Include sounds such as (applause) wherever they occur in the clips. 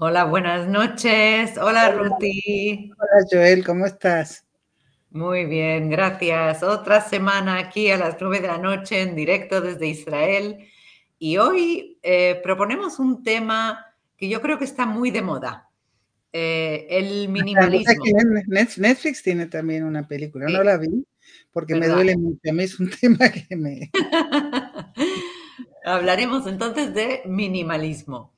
Hola, buenas noches. Hola, Ruti. Hola, Joel, ¿cómo estás? Muy bien, gracias. Otra semana aquí a las nueve de la noche en directo desde Israel. Y hoy eh, proponemos un tema que yo creo que está muy de moda. Eh, el minimalismo. Netflix tiene también una película, no la vi porque me duele mucho. A mí es un (laughs) tema que me... (laughs) Hablaremos entonces de minimalismo.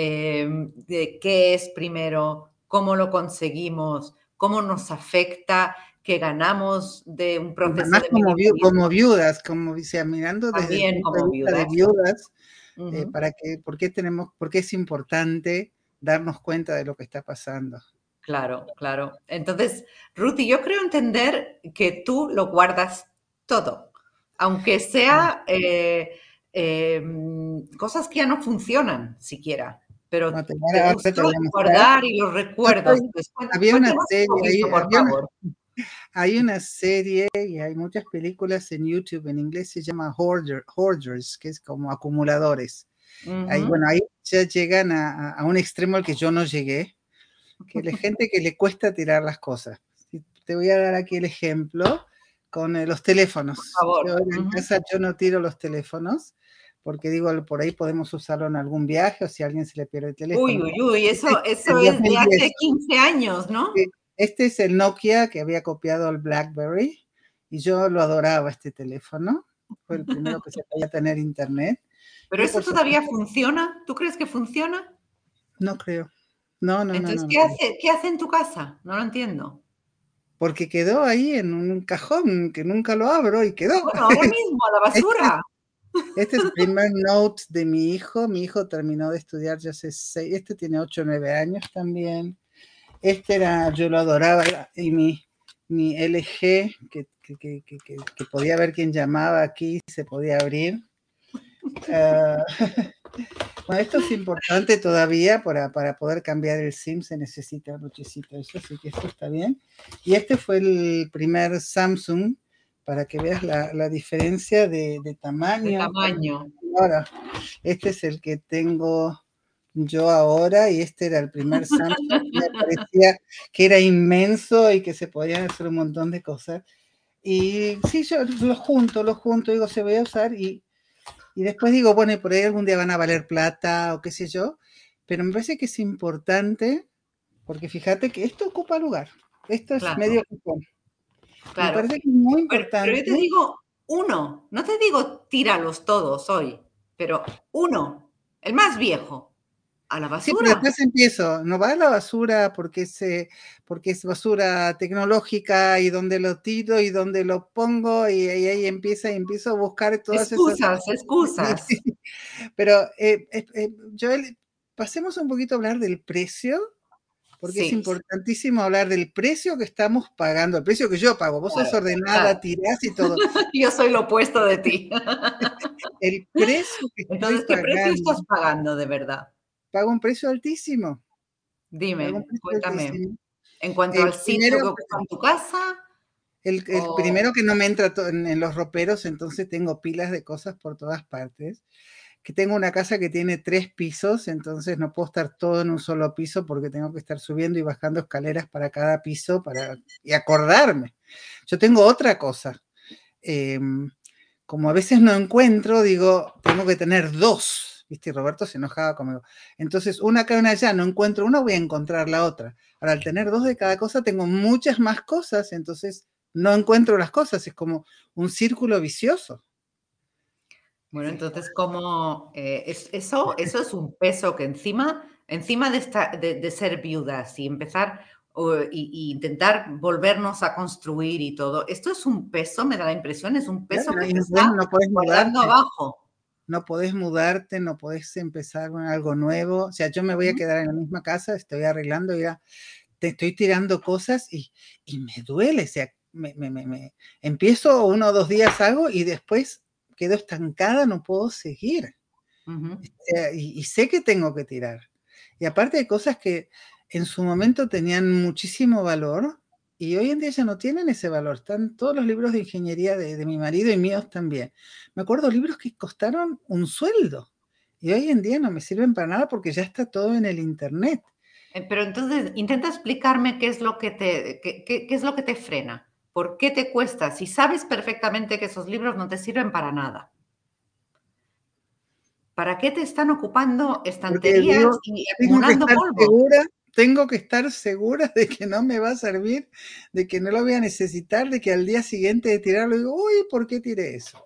Em, de qué es primero, cómo lo conseguimos, cómo nos afecta que ganamos de un proceso de como, como, viudas, como dice, mirando desde el como viudas, de viudas eh, para que, ¿por qué tenemos, por qué es importante darnos cuenta de lo que está pasando? Claro, claro. Entonces, Ruti, yo creo entender que tú lo guardas todo, aunque sea eh, em, cosas que ya no funcionan siquiera pero te, recordar y los recuerdos. (laughs) había una serie, (laughs) hay, una, serie y hay muchas películas en YouTube, en inglés se llama Hoarders, que es como acumuladores. ahí, bueno, ahí ya llegan a, un extremo al que yo no llegué, que la gente que le cuesta tirar las cosas. Te voy a dar aquí el ejemplo con eh, los teléfonos. Yo en casa yo no tiro los teléfonos porque digo, por ahí podemos usarlo en algún viaje o si a alguien se le pierde el teléfono. Uy, uy, uy, eso, eso es de hace 15 años, ¿no? Este es el Nokia que había copiado el BlackBerry y yo lo adoraba este teléfono. Fue el primero que se podía tener internet. ¿Pero eso todavía funciona? ¿Tú crees que funciona? No creo. No, no, Entonces, no, ¿qué, Hace, ¿qué hace en tu casa? No lo entiendo porque quedó ahí en un cajón que nunca lo abro y quedó. Bueno, ahora mismo, a la (laughs) basura. Este es el primer note de mi hijo. Mi hijo terminó de estudiar ya hace seis, este tiene 8 o 9 años también. Este era, yo lo adoraba, y mi, mi LG, que, que, que, que, podía ver quién llamaba aquí, se podía abrir. (laughs) Ah, (laughs) bueno, esto es importante todavía para, para, poder cambiar el SIM, se necesita muchísimo eso, así que esto está bien. Y este fue el primer Samsung para que veas la, diferencia de, tamaño. tamaño. Ahora, este es el que tengo yo ahora y este era el primer Samsung me (laughs) parecía que era inmenso y que se podían hacer un montón de cosas. Y sí, yo lo junto, lo junto, digo, se voy a usar y, y después digo, bueno, por ahí algún día van a valer plata o qué sé yo, pero me parece que es importante porque fíjate que esto ocupa lugar. Esto es medio cupón. Me parece que es muy importante. Pero, yo te digo uno, no te digo tíralos todos hoy, pero uno, el más viejo, a la basura. Sí, pero después empiezo, no va a la basura porque es, porque es basura tecnológica y donde lo tiro y donde lo pongo y, ahí empieza y empiezo a buscar todas excusas, esas... Excusas, (laughs) Pero, eh, eh, eh, Joel, pasemos un poquito a hablar del precio porque es importantísimo hablar del precio que estamos pagando, el precio que yo pago. Vos sos ordenada, tirás y todo. (laughs) yo soy lo opuesto de ti. (laughs) el precio que Entonces, ¿qué precio estás pagando de verdad? Pago un precio altísimo. Dime, cuéntame. En cuanto al sitio que ocupa en tu casa. El, primero que no me entra en los roperos, entonces tengo pilas de cosas por todas partes que tengo una casa que tiene tres pisos, entonces no puedo estar todo en un solo piso porque tengo que estar subiendo y bajando escaleras para cada piso para, y acordarme. Yo tengo otra cosa. Em, como a veces no encuentro, digo, tengo que tener dos. ¿Viste? Roberto se enojaba conmigo. Entonces, una acá y una allá, no encuentro una, voy a encontrar la otra. Ahora, al tener dos de cada cosa, tengo muchas más cosas, entonces no encuentro las cosas. Es como un círculo vicioso. Bueno, entonces, como eh, eso, eso es un peso que encima, encima de, de, ser viudas y empezar e intentar volvernos a construir y todo, esto es un peso, me da la impresión, es un peso que te está no puedes guardando abajo. No podés mudarte, no podés empezar con algo nuevo. O sea, yo me voy a quedar en la misma casa, estoy arreglando, ya te estoy tirando cosas y, y me duele. O sea, me, me, me, empiezo uno o dos días algo y después quedo estancada, no puedo seguir. Este, y, sé que tengo que tirar. Y aparte de cosas que en su momento tenían muchísimo valor y hoy en día ya no tienen ese valor. Están todos los libros de ingeniería de, mi marido y míos también. Me acuerdo libros que costaron un sueldo. Y hoy en día no me sirven para nada porque ya está todo en el Internet. Eh, pero entonces, intenta explicarme qué es lo que te, qué, qué, qué es lo que te frena. ¿Por qué te cuesta? Si sabes perfectamente que esos libros no te sirven para nada. ¿Para qué te están ocupando estanterías digo, y Tengo acumulando estar polvo? segura, tengo que estar segura de que no me va a servir, de que no lo voy a necesitar, de que al día siguiente de tirarlo digo, uy, ¿por qué tiré eso?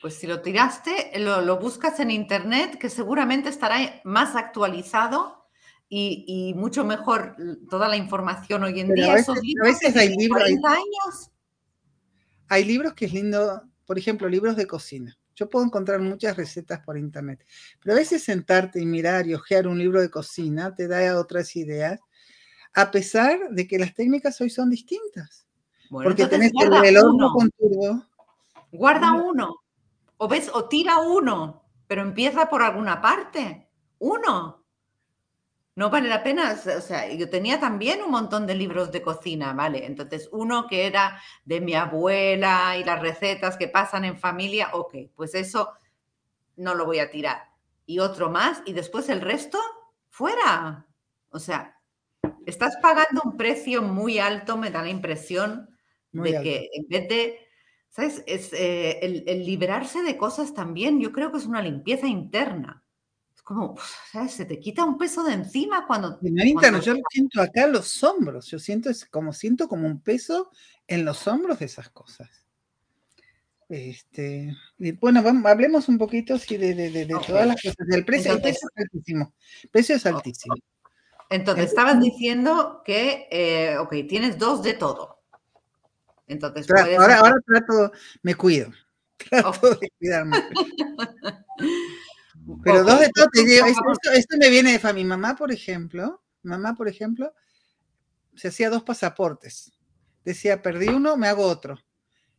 Pues si lo tiraste, lo, lo buscas en internet, que seguramente estará más actualizado y, y mucho mejor toda la información hoy en Pero día. a veces, Esos a libros veces que hay libros, hay, 40 años. hay libros que es lindo, por ejemplo, libros de cocina. Yo puedo encontrar muchas recetas por internet, pero a veces sentarte y mirar y hojear un libro de cocina te da otras ideas, a pesar de que las técnicas hoy son distintas. Bueno, Porque tenés el, el horno con turbo. guarda Uno, uno. O ves, o tira uno, pero empieza por alguna parte. Uno. No vale la pena, o sea, yo tenía también un montón de libros de cocina, ¿vale? Entonces, uno que era de mi abuela y las recetas que pasan en familia, ok, pues eso no lo voy a tirar. Y otro más, y después el resto, fuera. O sea, estás pagando un precio muy alto, me da la impresión muy de alto. que en vez de, ¿sabes? Es, eh, el, el liberarse de cosas también, yo creo que es una limpieza interna. Como, ¿sabes? Se te quita un peso de encima cuando, interno, cuando yo lo siento acá en los hombros, yo siento es como siento como un peso en los hombros de esas cosas. Este, y bueno, vamos, hablemos un poquito sí, de, de, de, de Ok. todas las cosas. Del precio, el Entonces, precio es altísimo. El precio es altísimo. entonces El estabas diciendo que, eh, ok, tienes dos de todo. Entonces trato, puedes ahora, ahora trato, me cuido. (laughs) Trato Ok. de cuidarme. (laughs) Pero dos de todo te entonces lleva. Esto, esto, me viene de mi mamá, por ejemplo. Mamá, por ejemplo, se hacía dos pasaportes. Decía, perdí uno, me hago otro.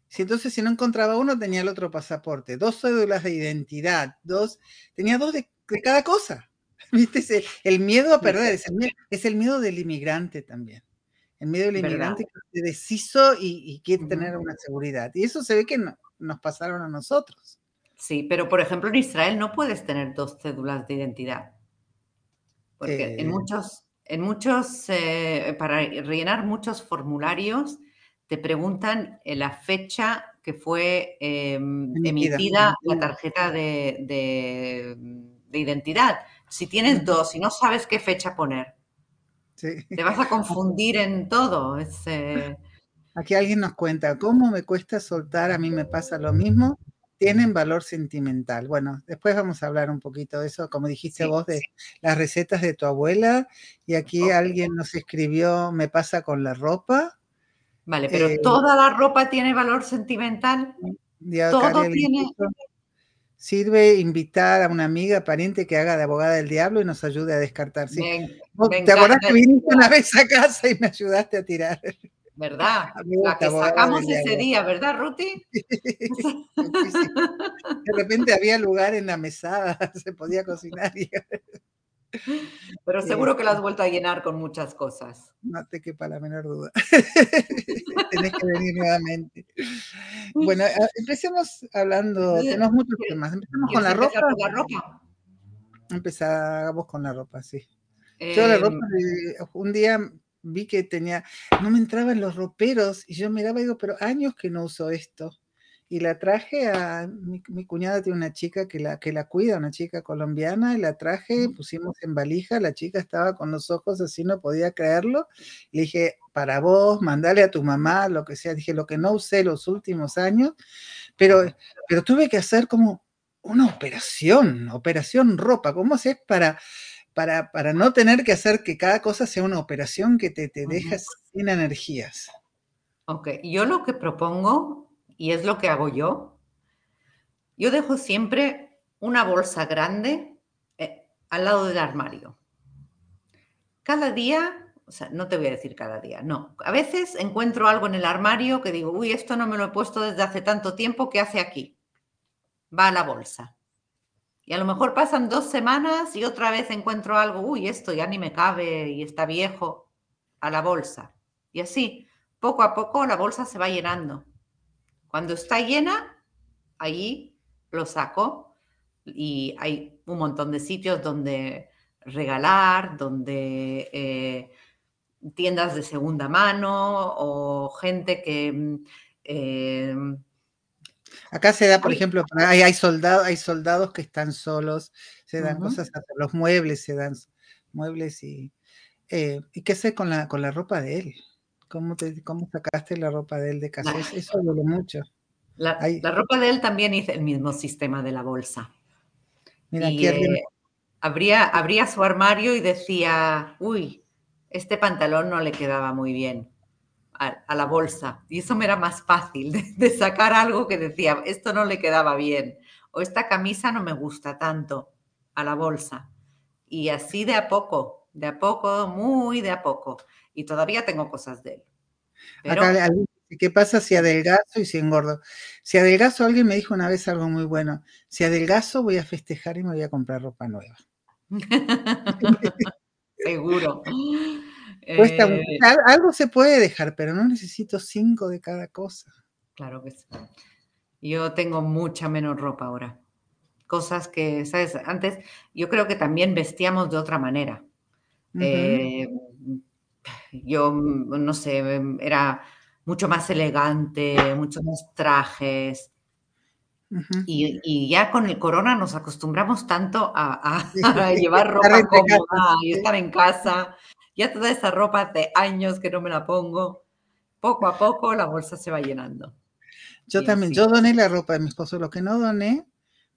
Si entonces si no encontraba uno, tenía el otro pasaporte. Dos cédulas de identidad, dos, tenía dos de, de cada cosa. (laughs) ¿Viste? El miedo a perder, es el, mie- es el miedo del inmigrante también. El miedo del ¿verdad? inmigrante que se deshizo y, y quiere tener una seguridad. Y eso se ve que no- nos pasaron a nosotros. Sí, pero por ejemplo en Israel no puedes tener dos cédulas de identidad. Porque en Eh, muchos, en muchos, eh, para rellenar muchos formularios, te preguntan eh, la fecha que fue eh, emitida. la tarjeta de, de- de identidad. Si tienes dos y no sabes qué fecha poner, sí. te vas a confundir en todo. Es, (laughs) Aquí alguien nos cuenta, ¿cómo me cuesta soltar? A mí me pasa lo mismo. Tienen valor sentimental. Bueno, después vamos a hablar un poquito de eso, como dijiste sí, vos, de las recetas de tu abuela. Y aquí alguien nos escribió, me pasa con la ropa. Vale, pero Eh, toda la ropa tiene valor sentimental. acá Todo tiene. Sirve invitar a una amiga, pariente que haga de abogada del diablo y nos ayude a descartar. Sí. Me, ¿Vos me ¿Te acordás que viniste una vez a casa y me ayudaste a tirar? ¿Verdad? A mí me La que sacamos ese día, ¿verdad, Ruti? (laughs) Sí, sí. De repente había lugar en la mesada, (laughs) se podía cocinar y (laughs) Pero seguro que lo has vuelto a llenar con muchas cosas. no te quepa la menor duda. Tenés que venir nuevamente. Bueno, empecemos hablando, tenemos muchos ¿Quieres, temas. Empezamos con la ropa. por la ropa? Empezamos con la ropa, sí. Yo la Eh, ropa, un día vi que tenía, no me entraban los roperos y yo miraba y digo, pero años que no uso esto. Y la traje a, mi, mi cuñada tiene una chica que la, que la cuida, una chica colombiana, y la traje, pusimos en valija, la chica estaba con los ojos así, no podía creerlo. Le dije, para vos, mandale a tu mamá, lo que sea. Dije, lo que no usé los últimos años, pero, pero tuve que hacer como una operación, operación ropa. ¿Cómo haces para, para, para no tener que hacer que cada cosa sea una operación que te, te deja sin energías? Ok, yo lo que propongo, y es lo que hago yo, yo dejo siempre una bolsa grande eh, al lado del armario. Cada día, o sea, no te voy a decir cada día, no. A veces encuentro algo en el armario que digo, uy, esto no me lo he puesto desde hace tanto tiempo, ¿qué hace aquí? Va a la bolsa. Y a lo mejor pasan dos semanas y otra vez encuentro algo, uy, esto ya ni me cabe y está viejo, a la bolsa. Y así, poco a poco la bolsa se va llenando. Cuando está llena, ahí lo saco, y hay un montón de sitios donde regalar, donde eh, tiendas de segunda mano o gente que... Mm, eh, Acá se da, por ejemplo, hay, hay, soldados, hay soldados que están solos, se dan cosas, los muebles se dan muebles y... Eh, ¿Y qué sé con la, con la ropa de él? ¿Cómo, te, ¿Cómo sacaste la ropa de él de casa? Eso duele mucho. La, la, ropa de él también hizo el mismo sistema de la bolsa. Mira, y, eh, abría, abría su armario y decía, uy, este pantalón no le quedaba muy bien a, la bolsa. Y eso me era más fácil de, sacar algo que decía, esto no le quedaba bien. O esta camisa no me gusta tanto a la bolsa. Y así de a poco, de a poco, muy de a poco. Y todavía tengo cosas de él. ¿Qué pasa si adelgazo y si engordo? Si adelgazo, alguien me dijo una vez algo muy bueno. Si adelgazo, voy a festejar y me voy a comprar ropa nueva. (laughs) Seguro. Eh, algo se puede dejar, pero no necesito cinco de cada cosa. Claro que sí. Yo tengo mucha menos ropa ahora. Cosas que, ¿sabes? Antes yo creo que también vestíamos de otra manera. Eh, yo, no sé, era mucho más elegante, muchos más trajes. y, ya con el corona nos acostumbramos tanto a, (laughs) llevar ropa cómoda y estar en casa. Ya toda esa ropa hace años que no me la pongo. Poco a poco la bolsa se va llenando. Yo también, yo doné la ropa de mi esposo. Lo que no doné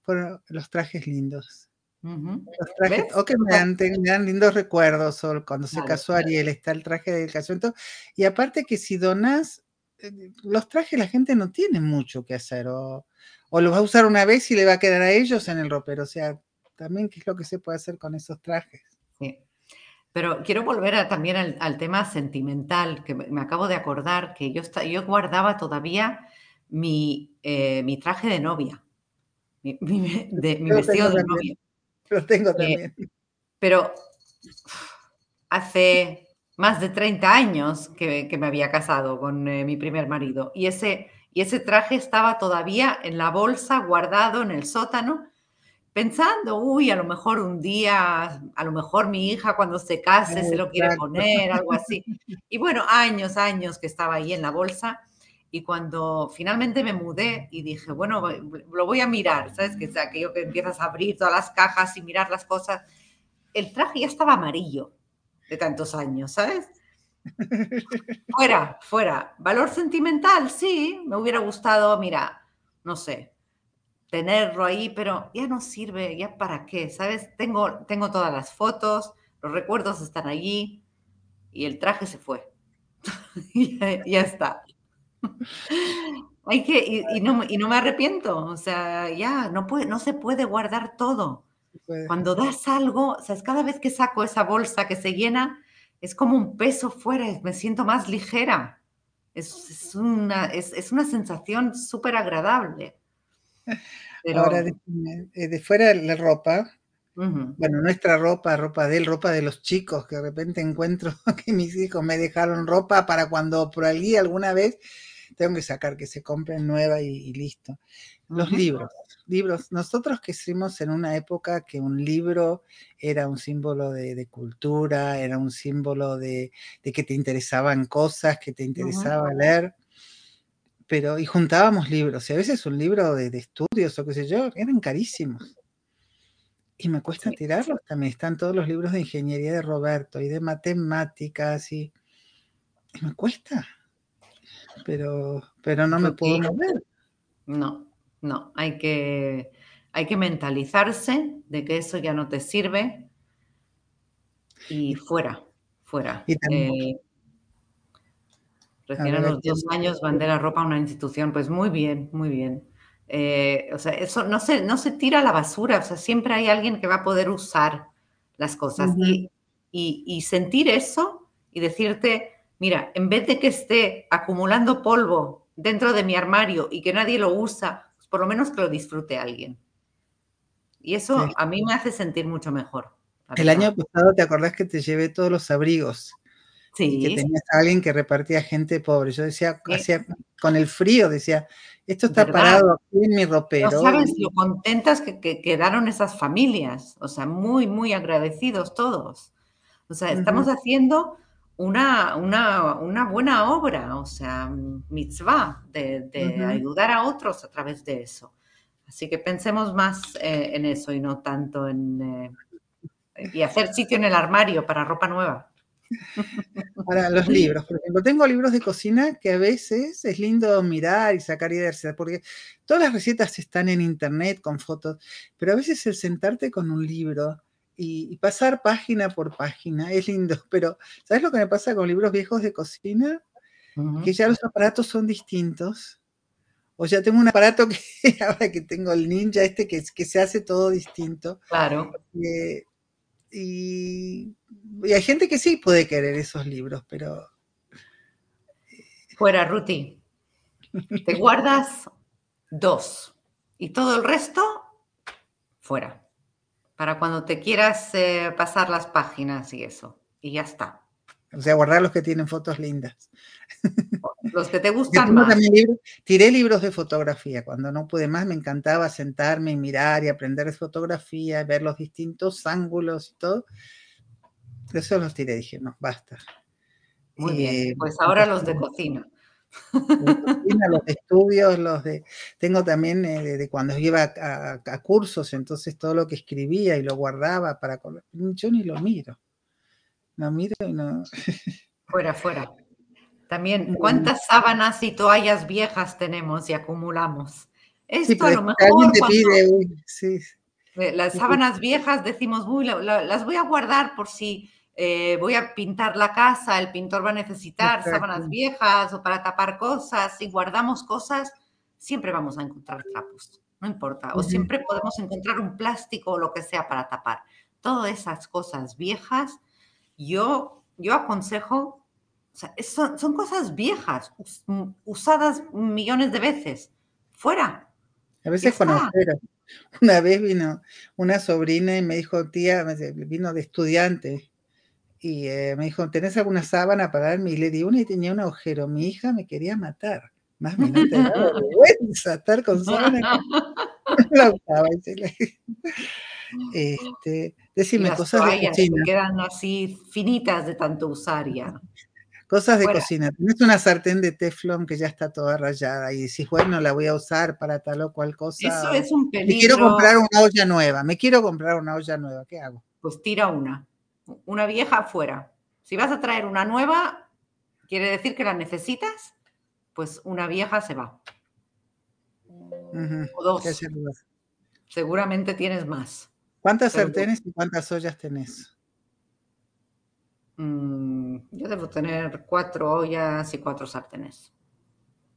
fueron los trajes lindos. Los trajes, o que me dan, lindos recuerdos, o cuando se casó Ariel, está el traje del casamiento. Y aparte que si donas, eh, los trajes la gente no tiene mucho que hacer, o, o los va a usar una vez y le va a quedar a ellos en el ropero. O sea, también qué es lo que se puede hacer con esos trajes. Sí. Pero quiero volver también al, tema sentimental, que me, acabo de acordar que yo, yo guardaba todavía mi, eh, mi traje de novia, mi, vestido de novia. Lo tengo eh, también. pero hace más de 30 años que, me había casado con eh, mi primer marido y ese, y ese traje estaba todavía en la bolsa guardado en el sótano pensando, uy, a lo mejor un día, a lo mejor mi hija cuando se case se lo quiere poner, algo así. (laughs) Y bueno, años, años que estaba ahí en la bolsa. Y cuando finalmente me mudé y dije, bueno, lo voy a mirar, ¿sabes? Que es aquello que empiezas a abrir todas las cajas y mirar las cosas. El traje ya estaba amarillo de tantos años, ¿sabes? (laughs) Fuera, fuera. Valor sentimental, sí, me hubiera gustado, mira, no sé, tenerlo ahí, pero ya no sirve, ya para qué, ¿sabes? Tengo, tengo todas las fotos, los recuerdos están allí y el traje se fue. (laughs) ya, ya, está. (laughs) Hay que, y, no, y, no, me arrepiento, o sea, ya, no, puede, no se puede guardar todo. Cuando das algo, o sea, cada vez que saco esa bolsa que se llena, es como un peso fuera, me siento más ligera. Es, es una, es, es una sensación súper agradable. Ahora, de, eh, de, fuera la ropa, bueno, nuestra ropa, ropa de él, ropa de los chicos, que de repente encuentro (laughs) que mis hijos me dejaron ropa para cuando por allí alguna vez tengo que sacar que se compren nueva y, listo. Los libros, libros. Nosotros que crecimos en una época que un libro era un símbolo de, cultura, era un símbolo de, que te interesaban cosas, que te interesaba leer pero y juntábamos libros, y a veces un libro de, estudios o qué sé yo, eran carísimos. Y me cuesta tirarlos también. Están todos los libros de ingeniería de Roberto y de matemáticas y, me cuesta. Pero, pero no me puedo mover. No, no, hay que, hay que mentalizarse de que eso ya no te sirve y fuera, fuera. Y también, eh, Recién a los dos años mandé la ropa a una institución, pues muy bien, muy bien. Eh, o sea, eso no se, no se tira a la basura, o sea, siempre hay alguien que va a poder usar las cosas. y, y, sentir eso y decirte, mira, en vez de que esté acumulando polvo dentro de mi armario y que nadie lo usa, pues por lo menos que lo disfrute alguien. Y eso a mí me hace sentir mucho mejor. El año pasado, ¿te acordás que te llevé todos los abrigos? Sí. que tenías a alguien que repartía gente pobre. Yo decía, con el frío, decía, Esto está parado aquí en mi ropero. No sabes lo contentas que, quedaron esas familias, o sea, muy, muy agradecidos todos. O sea, estamos haciendo una, una, buena obra, o sea, mitzvah, de, ayudar a otros a través de eso. Así que pensemos más eh, en eso y no tanto en... Eh, y hacer sitio en el armario para ropa nueva. Para los libros, por ejemplo, tengo libros de cocina que a veces es lindo mirar y sacar ideas, porque todas las recetas están en internet con fotos, pero a veces el sentarte con un libro y, pasar página por página es lindo, (laughs) pero ¿sabes lo que me pasa con libros viejos de cocina? Que ya los aparatos son distintos. O ya tengo un aparato (laughs) que ahora que tengo el ninja este que, que se hace todo distinto. Claro. Eh, y, hay gente que sí puede querer esos libros, pero... Fuera, Ruti. Te guardas dos y todo el resto fuera. Para cuando te quieras eh, pasar las páginas y eso. Y ya está. O sea, guardar los que tienen fotos lindas. (laughs) Los que te gustan más. tiré libros de fotografía. Cuando no pude más, me encantaba sentarme y mirar y aprender de fotografía, ver los distintos ángulos y todo. Eso los tiré. Dije, no, basta. Muy bien. Eh, pues ahora los de cocina. Los de, los estudios, los de. Tengo también eh, de, cuando iba a, a, cursos, entonces todo lo que escribía y lo guardaba para. Yo ni lo miro. No miro y no. (laughs) Fuera, fuera. También, ¿cuántas sábanas y toallas viejas tenemos y acumulamos? Esto a lo mejor. Las sábanas viejas decimos, uy, las voy a guardar por si eh, voy a pintar la casa, el pintor va a necesitar sábanas viejas o para tapar cosas. Si guardamos cosas, siempre vamos a encontrar trapos, no importa. O siempre podemos encontrar un plástico o lo que sea para tapar. Todas esas cosas viejas, yo, yo aconsejo o sea, son, cosas viejas, mm, usadas millones de veces. Fuera. A veces con (laughs) Una vez vino una sobrina y me dijo, tía, vino de estudiante, y eh, me dijo, ¿tenés alguna sábana para darme? Y le di una y tenía un agujero. Mi hija me quería matar. Más me no te (laughs) vergüenza estar con sábana. (laughs) la usaba. Este, decime cosas de cocina. quedan así finitas de tanto usar ya. Cosas de cocina. Tienes una sartén de teflón que ya está toda rayada y decís, bueno, la voy a usar para tal o cual cosa. Eso es un peligro. Me quiero comprar una olla nueva. Me quiero comprar una olla nueva. ¿Qué hago? Pues tira una. Una vieja afuera. Si vas a traer una nueva, quiere decir que la necesitas, pues una vieja se va. O dos. Seguramente tienes más. ¿Cuántas sartenes y cuántas ollas tenés? Mm, yo debo tener cuatro ollas y cuatro sartenes.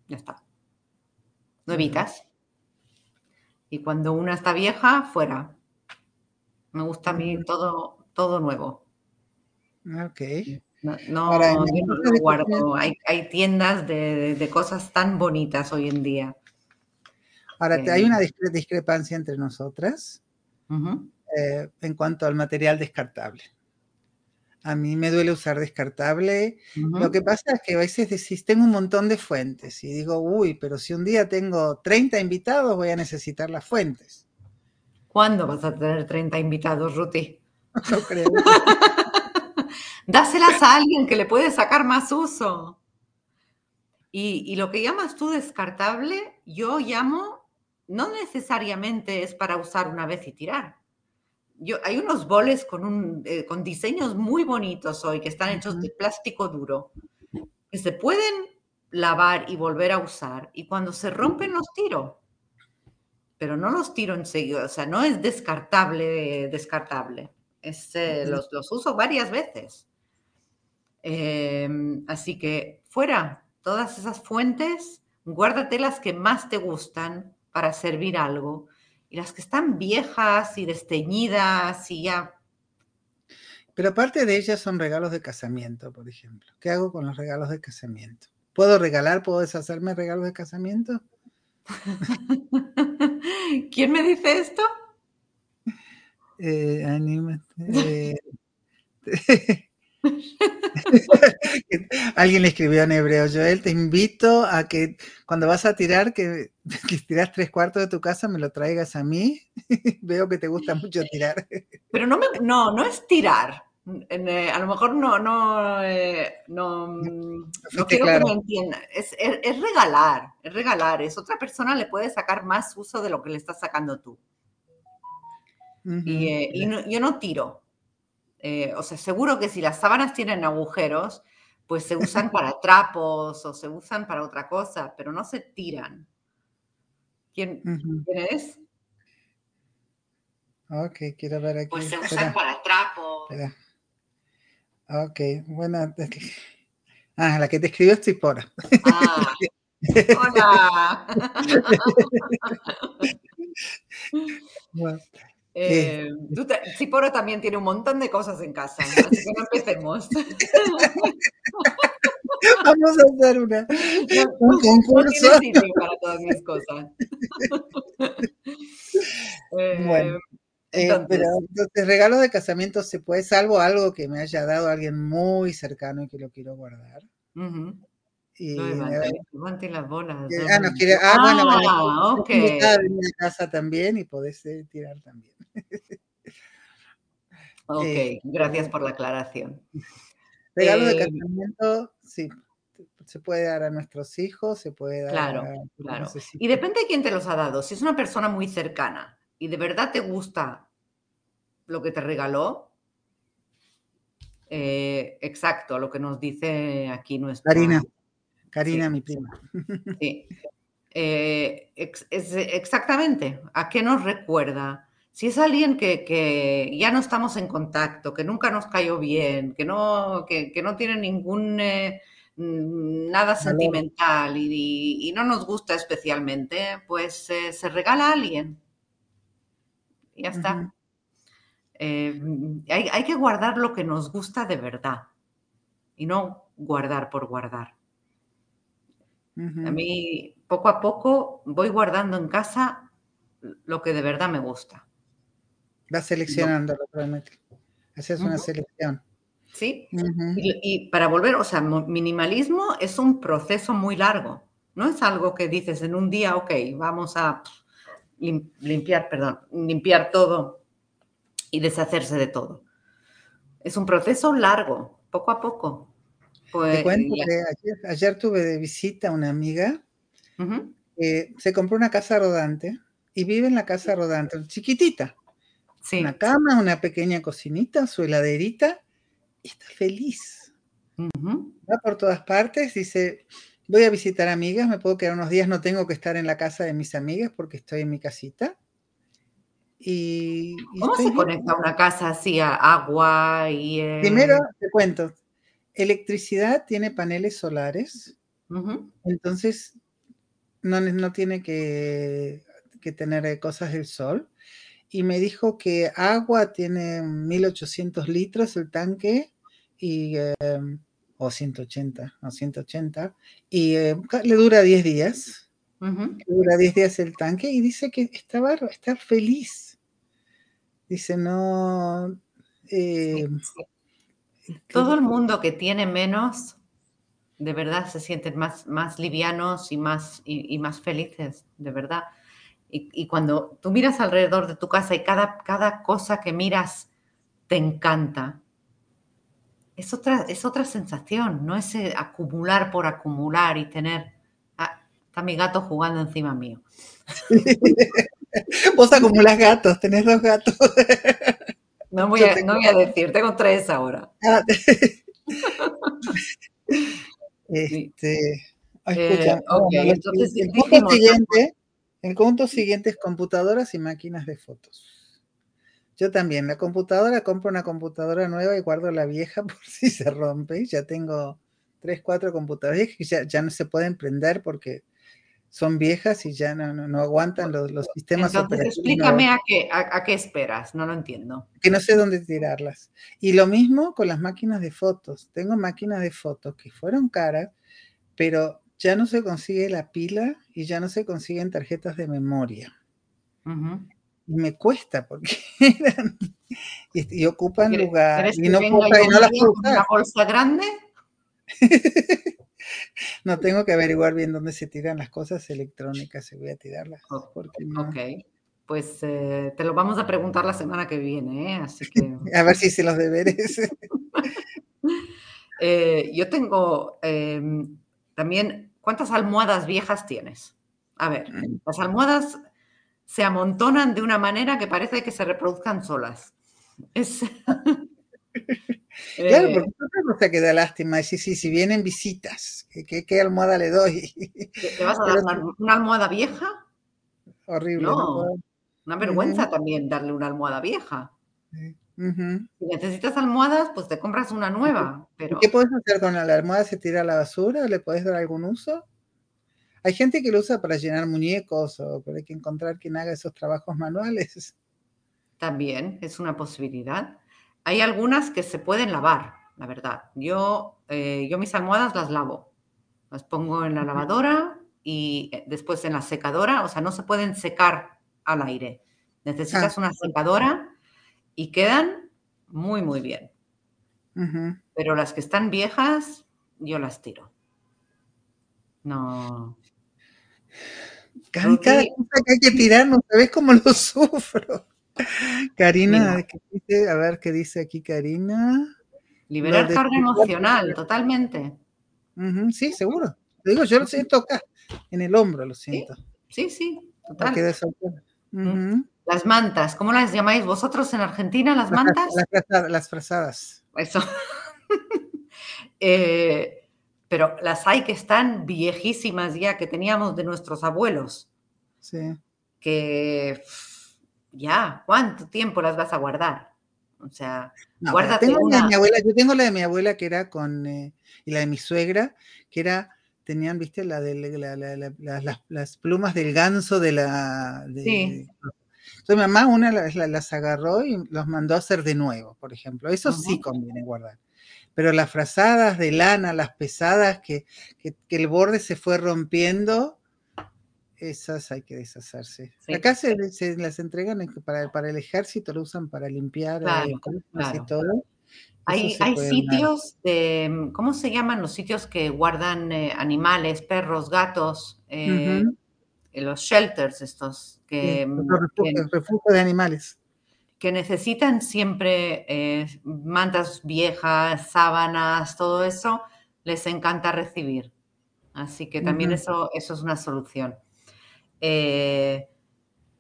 Ya está. Nuevitas. Y cuando una está vieja, fuera. Me gusta a mí todo, todo nuevo. Ok. No, no, lo guardo. Hay, tiendas de, cosas tan bonitas hoy en día. Ahora, hay una discrepancia entre nosotras eh, en cuanto al material descartable. A mí me duele usar descartable. Lo que pasa es que a veces decís, tengo un montón de fuentes y digo, uy, pero si un día tengo 30 invitados, voy a necesitar las fuentes. ¿Cuándo vas a tener 30 invitados, Ruti? (laughs) No creo. (laughs) Dáselas a alguien que le puede sacar más uso. Y, y lo que llamas tú descartable, yo llamo, no necesariamente es para usar una vez y tirar hay unos boles con, eh, con diseños muy bonitos hoy que están hechos de plástico duro, que se pueden lavar y volver a usar y cuando se rompen los tiro, pero no los tiro enseguida, o sea, no es descartable, descartable, es, eh, los, los, uso varias veces. Em, así que fuera, todas esas fuentes, guárdate las que más te gustan para servir algo y las que están viejas y desteñidas y ya. Pero aparte de ellas son regalos de casamiento, por ejemplo. ¿Qué hago con los regalos de casamiento? ¿Puedo regalar, puedo deshacerme regalos de casamiento? (laughs) ¿Quién me dice esto? Eh, anímate. (laughs) Eh, (laughs) Alguien le escribió en hebreo, Joel, te invito a que cuando vas a tirar, que, (laughs) que tiras tres cuartos de tu casa, me lo traigas a mí. (laughs) Veo que te gusta mucho tirar. Pero no, me, no, no es tirar. Eh, a lo mejor no, no, eh, no, no, quiero que me entienda. Es, es, es, regalar, es regalar. Es otra persona le puede sacar más uso de lo que le estás sacando tú. Uh -huh. Y, eh, y no, yo no tiro. Eh, o sea, seguro que si las sábanas tienen agujeros, pues se usan para (laughs) trapos o se usan para otra cosa, pero no se tiran. ¿Quién, uh -huh. ¿quién es? Ok, quiero ver aquí. Pues se usan Espera. para trapos. Espera. Ok, bueno. Ah, la que te escribió es Tipora. Ah, (laughs) hola. bueno, eh, te, Ciporo también tiene un montón de cosas en casa, así que no empecemos. (laughs) Vamos a hacer una, no, un concurso. No tiene para todas mis cosas. (laughs) bueno. Eh, entonces, pero entonces, regalo de casamiento se puede, salvo algo que me haya dado alguien muy cercano y que lo quiero guardar. Uh -huh. Y, no, levante, levante las bolas. Ah, no quiere, ah, ah, bueno, bueno, ok. En mi casa también y podés eh, tirar también. Ok, eh, gracias por la aclaración. Regalo de casamiento, sí, se puede dar a nuestros hijos, se puede dar claro, a... Claro, Y depende de quién te los ha dado. Si es una persona muy cercana y de verdad te gusta lo que te regaló, eh, exacto, lo que nos dice aquí nuestra... Karina, Karina, sí, mi prima. Sí. Eh, ex, es, exactamente, ¿a qué nos recuerda? Si es alguien que, que, ya no estamos en contacto, que nunca nos cayó bien, que no, que, que no tiene ningún... Eh, nada sentimental y, y, no nos gusta especialmente, pues eh, se regala a alguien. Y ya está. Uh -huh. eh, hay, hay, que guardar lo que nos gusta de verdad y no guardar por guardar. Uh -huh. A mí, poco a poco, voy guardando en casa lo que de verdad me gusta. Vas seleccionando, no. realmente. Haces uh -huh. una selección. Sí. Uh -huh. y, y, para volver, o sea, minimalismo es un proceso muy largo. No es algo que dices en un día, ok, vamos a limpiar, perdón, limpiar todo y deshacerse de todo. Es un proceso largo, poco a poco. Pues, Te cuento que ayer, ayer, tuve de visita a una amiga uh -huh. que se compró una casa rodante y vive en la casa rodante, chiquitita. Sí. Una cama, una pequeña cocinita, su heladerita y está feliz. Uh -huh. Va por todas partes, dice, voy a visitar amigas, me puedo quedar unos días, no tengo que estar en la casa de mis amigas porque estoy en mi casita. Y, y ¿Cómo se bien. conecta una casa así a agua y... Eh... Primero, te cuento, electricidad tiene paneles solares, uh -huh. entonces no, no tiene que, que, tener cosas del sol. Y me dijo que agua tiene 1800 litros el tanque y... Eh, o 180, o 180, y eh, le dura 10 días. Uh -huh. Le dura 10 días el tanque y dice que estaba, está feliz. Dice, no. Eh, sí. Todo el mundo que tiene menos, de verdad se sienten más, más livianos y más, y, y más felices, de verdad. Y, y, cuando tú miras alrededor de tu casa y cada, cada cosa que miras te encanta, es otra, es otra sensación, no es eh, acumular por acumular y tener. Ah, está mi gato jugando encima mío. (laughs) Vos acumulas gatos, tenés dos gatos. (laughs) No voy, a, no voy a decir, tengo tres ahora. Ah, (laughs) este, escucha, eh, okay, entonces, el, punto siguiente, el punto siguiente es computadoras y máquinas de fotos. Yo también, la computadora, compro una computadora nueva y guardo la vieja (laughs) por si se rompe. Ya tengo tres, cuatro computadoras que ya, ya no se pueden prender porque son viejas y ya no, no, no aguantan los, los, sistemas Entonces, operativos. Explícame a qué, a, a qué esperas, no lo entiendo. Que no sé dónde tirarlas. Y lo mismo con las máquinas de fotos. Tengo máquinas de fotos que fueron caras, pero ya no se consigue la pila y ya no se consiguen tarjetas de memoria. Uh -huh. me cuesta porque (laughs) eran, y, ocupan lugar. Y no, y las puedo ¿Una bolsa grande? (laughs) no tengo que averiguar bien dónde se tiran las cosas electrónicas y voy a tirarlas. Ok, pues eh, te lo vamos a preguntar la semana que viene, ¿eh? así que... (laughs) a ver si se los deberes. Eh, yo tengo em, también, ¿cuántas almohadas viejas tienes? A ver, mm. las almohadas se amontonan de una manera que parece que se reproduzcan solas. Es... (laughs) Claro, (laughs) porque no te queda lástima. Sí, sí, si vienen visitas, ¿qué, almohada le doy? (laughs) ¿Te vas a dar una, almohada vieja? Horrible. No, una vergüenza también darle una almohada vieja. Si necesitas almohadas, pues te compras una nueva. Pero... ¿Qué puedes hacer con la, almohada? ¿Se tira a la basura? ¿Le puedes dar algún uso? Hay gente que lo usa para llenar muñecos o pero hay que encontrar quien haga esos trabajos manuales. También es una posibilidad. Hay algunas que se pueden lavar, la verdad. Yo, eh, yo mis almohadas las lavo. Las pongo en la lavadora y eh, después en la secadora. O sea, no se pueden secar al aire. Necesitas ah. una secadora y quedan muy, muy bien. Pero las que están viejas, yo las tiro. No. Cada, cosa que hay que tirar, no sabes cómo lo (laughs) sufro. Karina, a ver qué dice aquí Karina. Liberar carga emocional, totalmente. sí, seguro. Te digo, yo lo siento acá, en el hombro, lo siento. Sí, sí, total. Las mantas, ¿cómo las llamáis vosotros en Argentina, las mantas? Las, frazadas. Eso. (laughs) Eh, pero las hay que están viejísimas ya, que teníamos de nuestros abuelos. Sí. Que ya, ¿cuánto tiempo las vas a guardar? O sea, guárdate una. mi abuela, yo tengo la de mi abuela que era con, eh, y la de mi suegra, que era, tenían, viste, la de las, plumas del ganso de la... sí. Entonces mi mamá una las, agarró y los mandó a hacer de nuevo, por ejemplo. Eso sí conviene guardar. Pero las frazadas de lana, las pesadas, que, que el borde se fue rompiendo, esas hay que deshacerse. Acá se, las entregan para, para, el ejército, lo usan para limpiar eh, y todo. Hay, hay sitios de, ¿cómo se llaman los sitios que guardan eh, animales, perros, gatos? Eh, los shelters estos. Que, mm, refugios, de animales. Que necesitan siempre mantas viejas, sábanas, todo eso, les encanta recibir. Así que también eso, eso es una solución. Eh,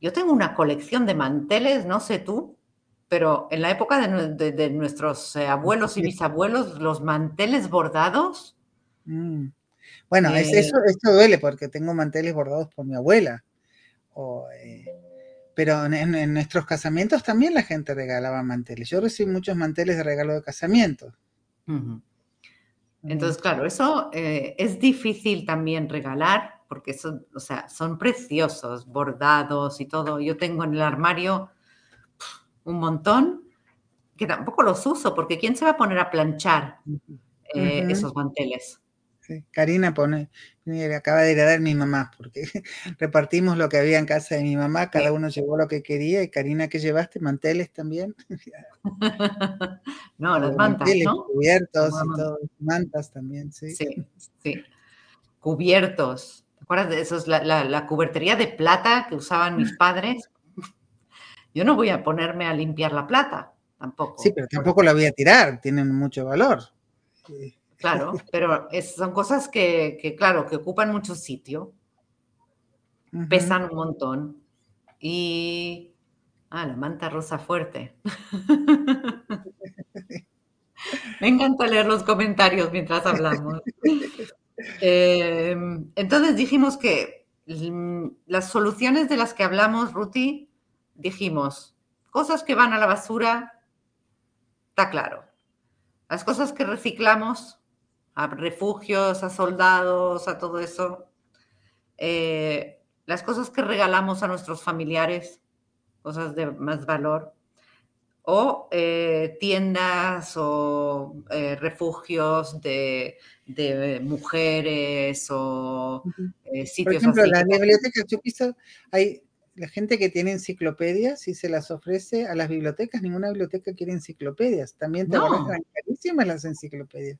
yo tengo una colección de manteles, no sé tú, pero en la época de, nuestros eh, abuelos y bisabuelos, los manteles bordados. Mm. Bueno, eh, eso, duele porque tengo manteles bordados por mi abuela. pero en, nuestros casamientos también la gente regalaba manteles. Yo recibí muchos manteles de regalo de casamiento. Entonces, claro, eso es difícil también regalar porque son, o sea, son preciosos, bordados y todo. Yo tengo en el armario un montón que tampoco los uso, porque ¿quién se va a poner a planchar eh, esos manteles? Karina pone, acaba de heredar mi mamá, porque (laughs) repartimos lo que había en casa de mi mamá, cada uno llevó lo que quería, y Karina, ¿qué llevaste? ¿Manteles también? (laughs) no, las (laughs) mantas, ¿no? Cubiertos y todo, mantas también, sí. Sí, sí. Cubiertos, acuerdas de eso? La, la, cubertería de plata que usaban mis padres. Yo no voy a ponerme a limpiar la plata, tampoco. Sí, pero tampoco la voy a tirar, tienen mucho valor. Claro, pero son cosas que, claro, que ocupan mucho sitio, pesan un montón. Y. Ah, la manta rosa fuerte. (laughs) Me encanta leer los comentarios mientras hablamos. (laughs) Em, entonces dijimos que las soluciones de las que hablamos, Ruti, dijimos, cosas que van a la basura, está claro. Las cosas que reciclamos, a refugios, a soldados, a todo eso. Eh, las cosas que regalamos a nuestros familiares, cosas de más valor o eh, tiendas o eh, refugios de, mujeres o eh, sitios Por ejemplo, la biblioteca Chupiza hay la gente que tiene enciclopedias y se las ofrece a las bibliotecas, ninguna biblioteca quiere enciclopedias. También te No. carísimas las enciclopedias.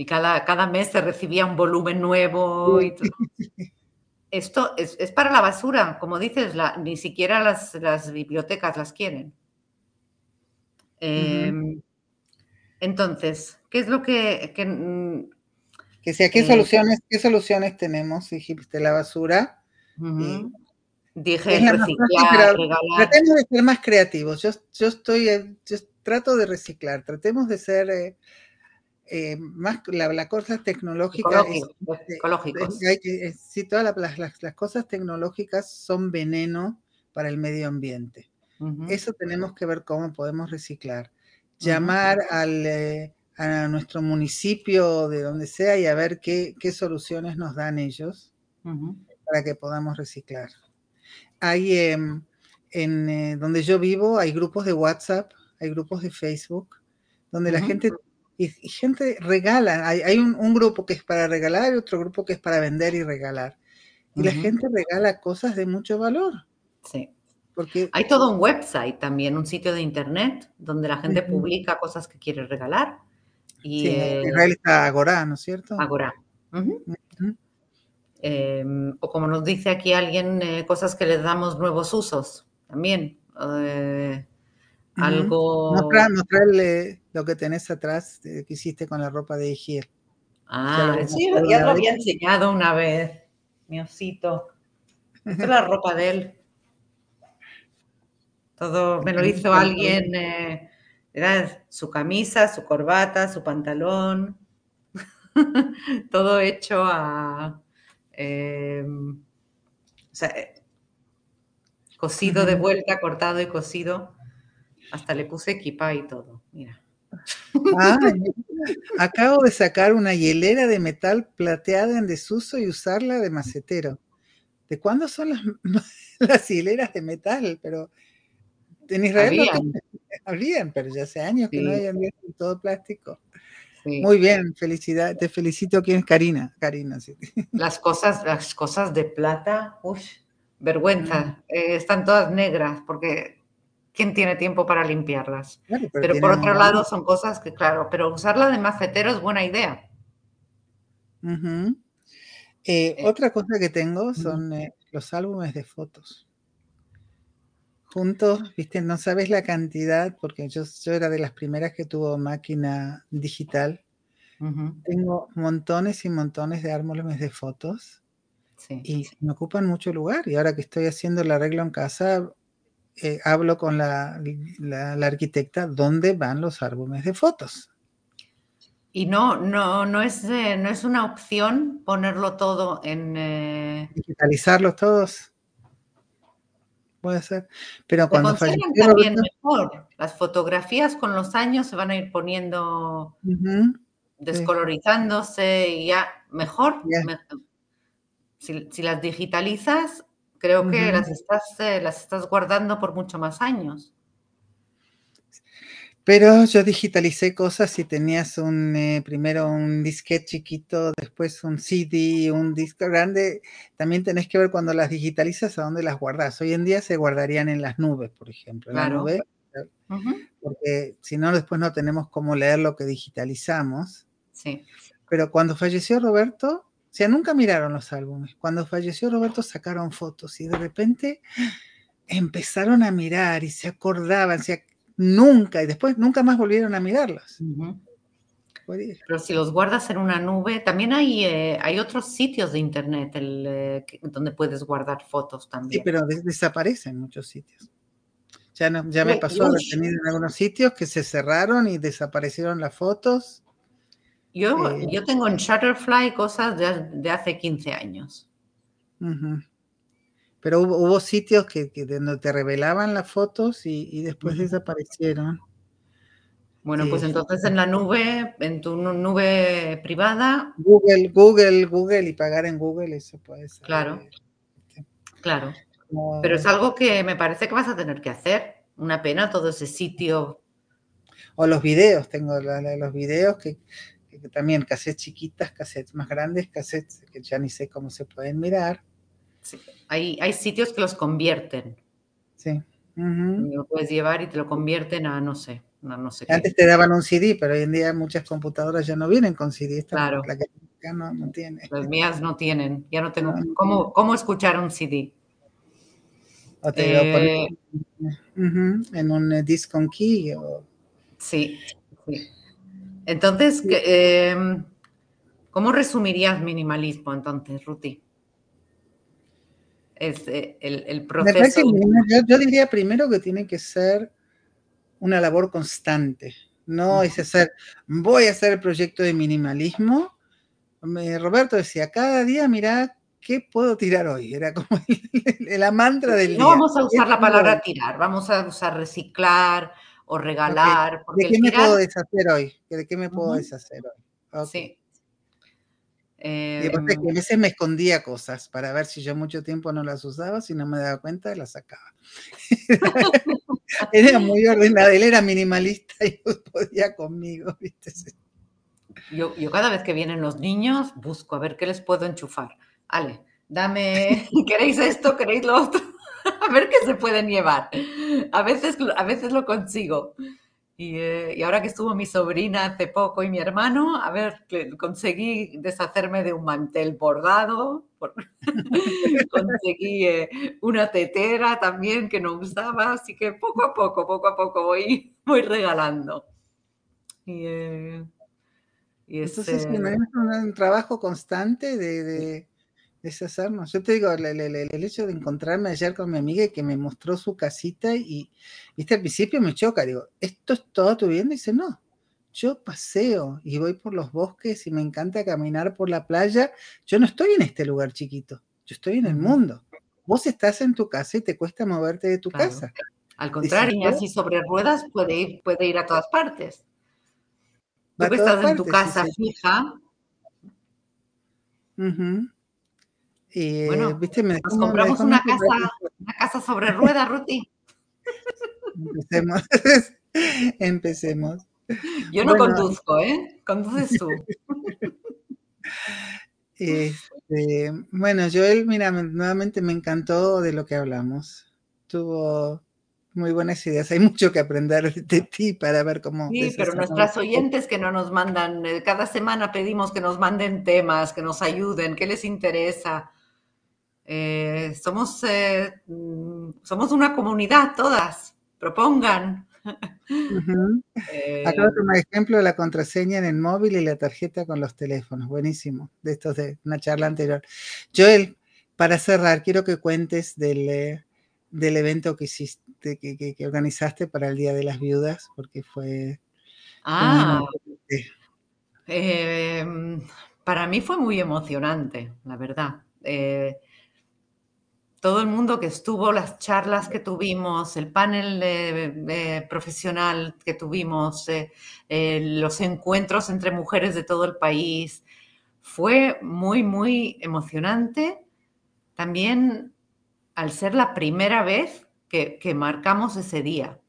Y cada, cada mes se recibía un volumen nuevo. Y todo. Esto es, es para la basura, como dices, la- ni siquiera las, las bibliotecas las quieren. Eh, Entonces, ¿qué es lo que, que, mm, Que sea, ¿qué Eh, soluciones, qué soluciones tenemos? Dijiste la basura. dije Es la más reciclar? Tratemos de ser más creativos. Yo, yo estoy, eh, yo trato de reciclar. Tratemos de ser eh, eh, más la, la cosa tecnológica. Ecológicos, eh, ecológicos. es- hay que- es- sí, todas la- las, las- cosas tecnológicas son veneno para el medio ambiente. Ujú, Eso tenemos que ver cómo podemos reciclar. Llamar al, eh, a nuestro municipio, de donde sea, y a ver qué, qué soluciones nos dan ellos ujú, para que podamos reciclar. Hay em, en eh, donde yo vivo, hay grupos de WhatsApp, hay grupos de Facebook, donde la gente y, y gente regala. Hay, hay un, un grupo que es para regalar y otro grupo que es para vender y regalar. Y la gente regala cosas de mucho valor, Sí. porque Hay todo un website también, un sitio de internet donde la gente publica cosas que quiere regalar. Y sí, eh, en está Agora, ¿no es cierto? Agora. Eh, o como nos dice aquí alguien, eh, cosas que le damos nuevos usos también. Eh, Ujú. algo. Mostrar, mostrarle lo que tenés atrás eh, que hiciste con la ropa de Egiel. Ah, sí, ya lo había enseñado una vez, mi osito. Esta es la (laughs) ropa de él. Todo me lo hizo alguien. eh, era su camisa, su corbata, su pantalón. (laughs) Todo hecho a. eh, o sea, eh, cosido de vuelta, cortado y cosido. Hasta le puse equipa y todo. Ah, acabo de sacar una hielera de metal plateada en desuso y usarla de macetero. ¿De cuándo son las, (laughs) las hileras de metal? Pero en Israel no tienen- habían, pero ya hace años que no Sí. hay en todo plástico. Sí. Muy bien, felicidad, te felicito. ¿Quién es Karina? Karina, sí. Las cosas, las cosas de plata, uff, vergüenza. Eh, están todas negras porque ¿quién tiene tiempo para limpiarlas? Claro, Pero por tienen otro lado son cosas que, claro, pero usarla de macetero es buena idea. Ujú. Eh, Eh, otra cosa que tengo son eh, los álbumes de fotos. Juntos, viste, no sabes la cantidad, porque yo, yo era de las primeras que tuvo máquina digital. Ujú, Tengo montones y montones de álbumes de fotos sí. y me ocupan mucho lugar. Y ahora que estoy haciendo el arreglo en casa, eh, hablo con la, la- la arquitecta dónde van los álbumes de fotos. Y no, no, no es, eh, no es una opción ponerlo todo en. eh, Digitalizarlos todos. Puede ser. Pero se cuando falleció también Roberto- mejor. Las fotografías con los años se van a ir poniendo, descolorizándose y ya mejor. Ya. me- si, si las digitalizas, creo que las estás, eh, las estás guardando por mucho más años. Pero yo digitalicé cosas y tenías un eh, primero un disquete chiquito, después un CD, un disco grande. También tenés que ver cuando las digitalizas a dónde las guardas. Hoy en día se guardarían en las nubes, por ejemplo. En la nube, porque si no, después no tenemos cómo leer lo que digitalizamos. Sí. Pero cuando falleció Roberto, o sea, nunca miraron los álbumes. Cuando falleció Roberto sacaron fotos y de repente empezaron a mirar y se acordaban, o sea, nunca, y después nunca más volvieron a mirarlos. ujú. Fue- Pero si los guardas en una nube, también hay, eh, hay otros sitios de internet el, eh, que- donde puedes guardar fotos Sí, también. pero des- desaparecen en muchos sitios. Ya, no, ya me pasó uy. tenido en algunos sitios que se cerraron y desaparecieron las fotos. Yo, Eh, yo tengo en Shutterfly cosas de, de hace 15 años. Pero hubo, hubo sitios que, que de donde te revelaban las fotos y, y después desaparecieron. Bueno, pues Eh, entonces en la (laughs) nube, en tu nu- nube privada, Google, Google, Google y pagar en Google, eso puede ser. Claro. eh, claro. como- Pero es algo que me parece que vas a tener que hacer. Una pena todo ese sitio. O los videos, tengo los videos que, que también cassettes chiquitas, cassettes más grandes, cassettes que ya ni sé cómo se pueden mirar. Hay, hay sitios que los convierten. Sí. Lo puedes llevar y te lo convierten a, no sé, no, sé Antes te daban un CD, pero hoy en día muchas computadoras ya no vienen con CD. claro. La que no, no, tiene. Las mías no tienen. Ya no tengo. ¿Cómo, ¿Cómo, escuchar un CD? O te eh, en un eh, disc on key. Sí, sí. Entonces, em, ¿cómo resumirías minimalismo entonces, Ruti? Es eh, el, proceso. yo, diría primero que tiene que ser una labor constante. No es hacer, voy a hacer el proyecto de minimalismo. Roberto decía, cada día mira qué puedo tirar hoy. Era como la mantra del no vamos a usar la palabra tirar, vamos a usar reciclar o regalar. ¿De qué me puedo deshacer hoy? ¿De qué me puedo deshacer hoy? Sí. y aparte que a em, veces me escondía cosas para ver si yo mucho tiempo no las usaba, si no me daba cuenta, las sacaba. (laughs) era muy ordenada, él era minimalista y podía conmigo, ¿viste? Yo, yo cada vez que vienen los niños busco a ver qué les puedo enchufar. Ale, dame, (laughs) ¿queréis esto? ¿Queréis lo otro? (laughs) a ver qué se pueden llevar. A veces, a veces lo consigo. Eh, y, ahora que estuvo mi sobrina hace poco y mi hermano, a ver, conseguí deshacerme de un mantel bordado, (laughs) conseguí eh, una tetera también que no usaba, así que poco a poco, poco a poco voy, (laughs) voy regalando. Y, eh, Entonces, es un, trabajo constante de deshacernos. Yo te digo, el, hecho de encontrarme ayer con mi amiga y que me mostró su casita y, viste, al principio me choca, digo, ¿esto es todo tu vivienda? Y dice, no, yo paseo y voy por los bosques y me encanta caminar por la playa. Yo no estoy en este lugar chiquito, yo estoy en el mundo. Vos estás en tu casa y te cuesta moverte de tu casa. Al contrario, así sobre ruedas puede ir, puede ir a todas partes. Tú estás en tu casa fija. Y, bueno, ¿viste? Me nos compramos una casa, una casa sobre ruedas, Ruti. Empecemos. (laughs) Empecemos. Yo no conduzco, ¿eh? Conduces tú. (laughs) Este, bueno, Joel, mira, nuevamente me encantó de lo que hablamos. Tuvo muy buenas ideas. Hay mucho que aprender de ti para ver cómo. Sí, pero nuestras oyentes que no nos mandan, eh, cada semana pedimos que nos manden temas, que nos ayuden, qué les interesa. Eh, somos, eh, mm, somos una comunidad todas, propongan. Eh, Acabo de tomar ejemplo de la contraseña en el móvil y la tarjeta con los teléfonos. Buenísimo, de estos de una charla anterior. Joel, para cerrar, quiero que cuentes del, del evento que hiciste, que, que, organizaste para el Día de las Viudas, porque fue... Ah, para mí fue muy emocionante, la verdad todo el mundo que estuvo, las charlas que tuvimos, el panel profesional que tuvimos, eh, eh, los encuentros entre mujeres de todo el país. Fue muy, muy emocionante. También al ser la primera vez que, marcamos ese día.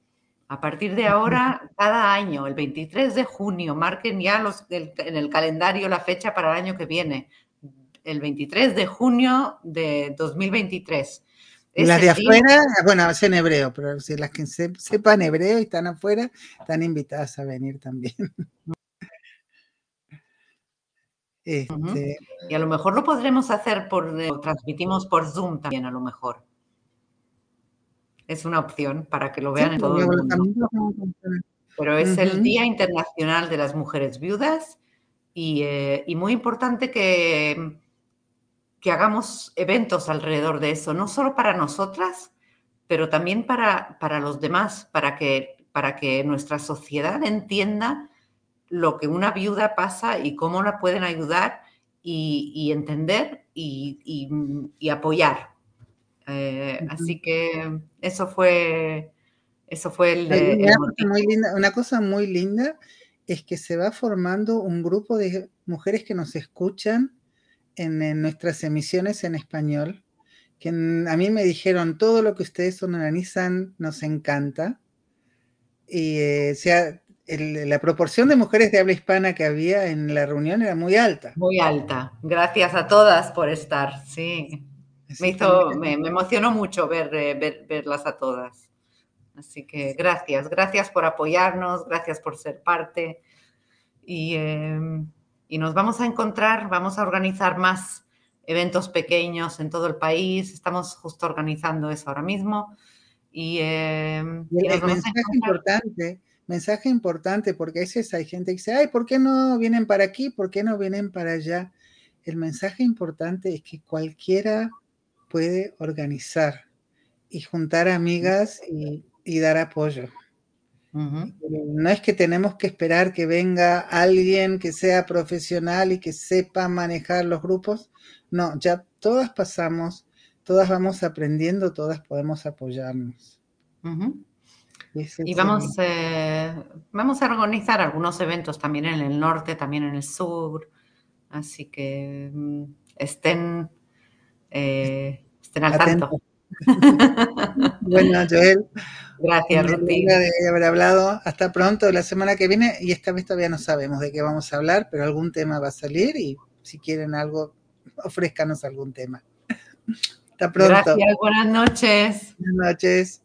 A partir de ahora, cada año, el 23 de junio, marquen ya los, en el calendario la fecha para el año que viene el 23 de junio de 2023. las de afuera, bueno, es en hebreo, pero si las que sepan hebreo y están afuera, están invitadas a venir también. (laughs) Este, y a lo mejor lo podremos hacer por, eh, transmitimos por Zoom también, a lo mejor. Es una opción para que lo vean en todo el mundo. Pero es el Día Internacional de las Mujeres Viudas y, eh, y muy importante que, que hagamos eventos alrededor de eso, no solo para nosotras, pero también para, para los demás, para que, para que nuestra sociedad entienda lo que una viuda pasa y cómo la pueden ayudar y, entender y, apoyar. Eh, así que eso fue, eso fue el, una cosa muy linda es que se va formando un grupo de mujeres que nos escuchan en, nuestras emisiones en español, que a mí me dijeron todo lo que ustedes organizan nos encanta. Y eh, sea, la proporción de mujeres de habla hispana que había en la reunión era muy alta. Muy alta. Gracias a todas por estar, sí. me hizo, me, emocionó mucho ver, ver, verlas a todas. Así que gracias, gracias por apoyarnos, gracias por ser parte. Y, em, y nos vamos a encontrar, vamos a organizar más eventos pequeños en todo el país. Estamos justo organizando eso ahora mismo. Y, eh, mensaje importante, mensaje importante, porque a veces hay gente que dice, ay, ¿por qué no vienen para aquí? ¿Por qué no vienen para allá? El mensaje importante es que cualquiera puede organizar y juntar amigas y, y dar apoyo. No es que tenemos que esperar que venga alguien que sea profesional y que sepa manejar los grupos. No, ya todas pasamos, todas vamos aprendiendo, todas podemos apoyarnos. Y vamos, eh, vamos a organizar algunos eventos también en el norte, también en el sur. Así que mm, estén, eh, estén al tanto. (laughs) bueno, Joel. Gracias, Ruti. de haber hablado. Hasta pronto, la semana que viene. Y esta vez todavía no sabemos de qué vamos a hablar, pero algún tema va a salir y si quieren algo, ofrézcanos algún tema. Hasta pronto. Gracias, buenas noches. Buenas noches.